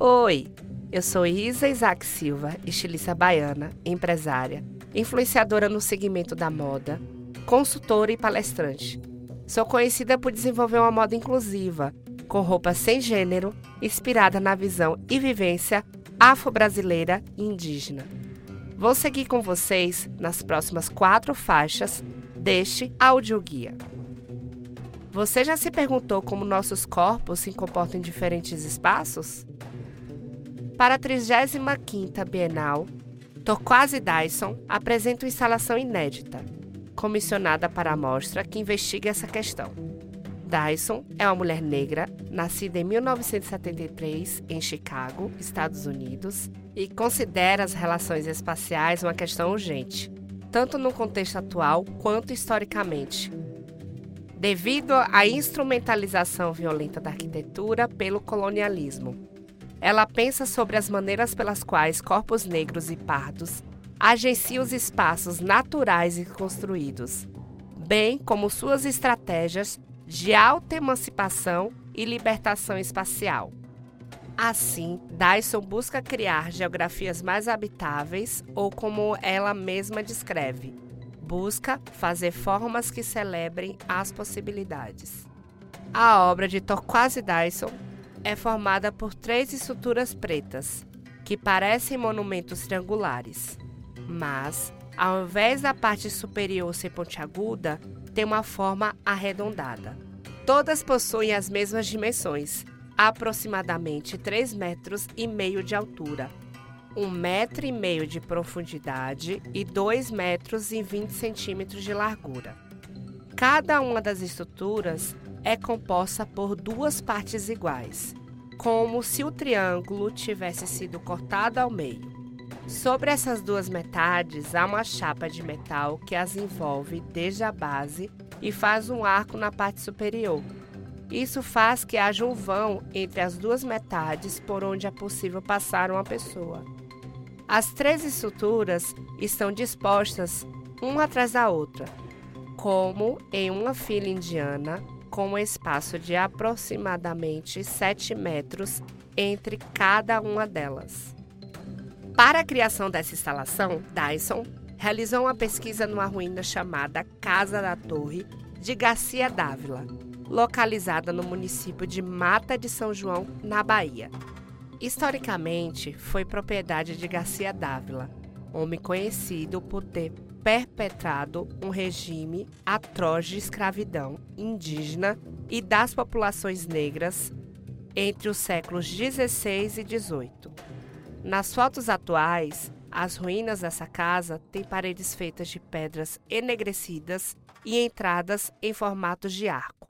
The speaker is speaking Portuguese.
Oi, eu sou Isa Isaac Silva, estilista baiana, empresária, influenciadora no segmento da moda, consultora e palestrante. Sou conhecida por desenvolver uma moda inclusiva, com roupas sem gênero, inspirada na visão e vivência afro-brasileira e indígena. Vou seguir com vocês nas próximas quatro faixas deste audioguia. Você já se perguntou como nossos corpos se comportam em diferentes espaços? Para a 35ª Bienal, Torquase Dyson apresenta uma instalação inédita, comissionada para a mostra que investiga essa questão. Dyson é uma mulher negra, nascida em 1973 em Chicago, Estados Unidos, e considera as relações espaciais uma questão urgente, tanto no contexto atual quanto historicamente, devido à instrumentalização violenta da arquitetura pelo colonialismo. Ela pensa sobre as maneiras pelas quais corpos negros e pardos agenciam os espaços naturais e construídos, bem como suas estratégias de autoemancipação e libertação espacial. Assim, Dyson busca criar geografias mais habitáveis, ou como ela mesma descreve, busca fazer formas que celebrem as possibilidades. A obra de Torquase Dyson é formada por três estruturas pretas, que parecem monumentos triangulares, mas, ao invés da parte superior ser pontiaguda, tem uma forma arredondada. Todas possuem as mesmas dimensões, aproximadamente 3 metros e meio de altura, 1 metro e meio de profundidade e 2 metros e 20 centímetros de largura. Cada uma das estruturas é composta por duas partes iguais, como se o triângulo tivesse sido cortado ao meio. Sobre essas duas metades há uma chapa de metal que as envolve desde a base e faz um arco na parte superior. Isso faz que haja um vão entre as duas metades por onde é possível passar uma pessoa. As três estruturas estão dispostas uma atrás da outra, como em uma fila indiana com um espaço de aproximadamente 7 metros entre cada uma delas. Para a criação dessa instalação, Dyson realizou uma pesquisa numa ruína chamada Casa da Torre de Garcia Dávila, localizada no município de Mata de São João, na Bahia. Historicamente, foi propriedade de Garcia Dávila, homem conhecido por ter perpetrado um regime atroz de escravidão indígena e das populações negras entre os séculos 16 e 18. Nas fotos atuais, as ruínas dessa casa têm paredes feitas de pedras enegrecidas e entradas em formatos de arco.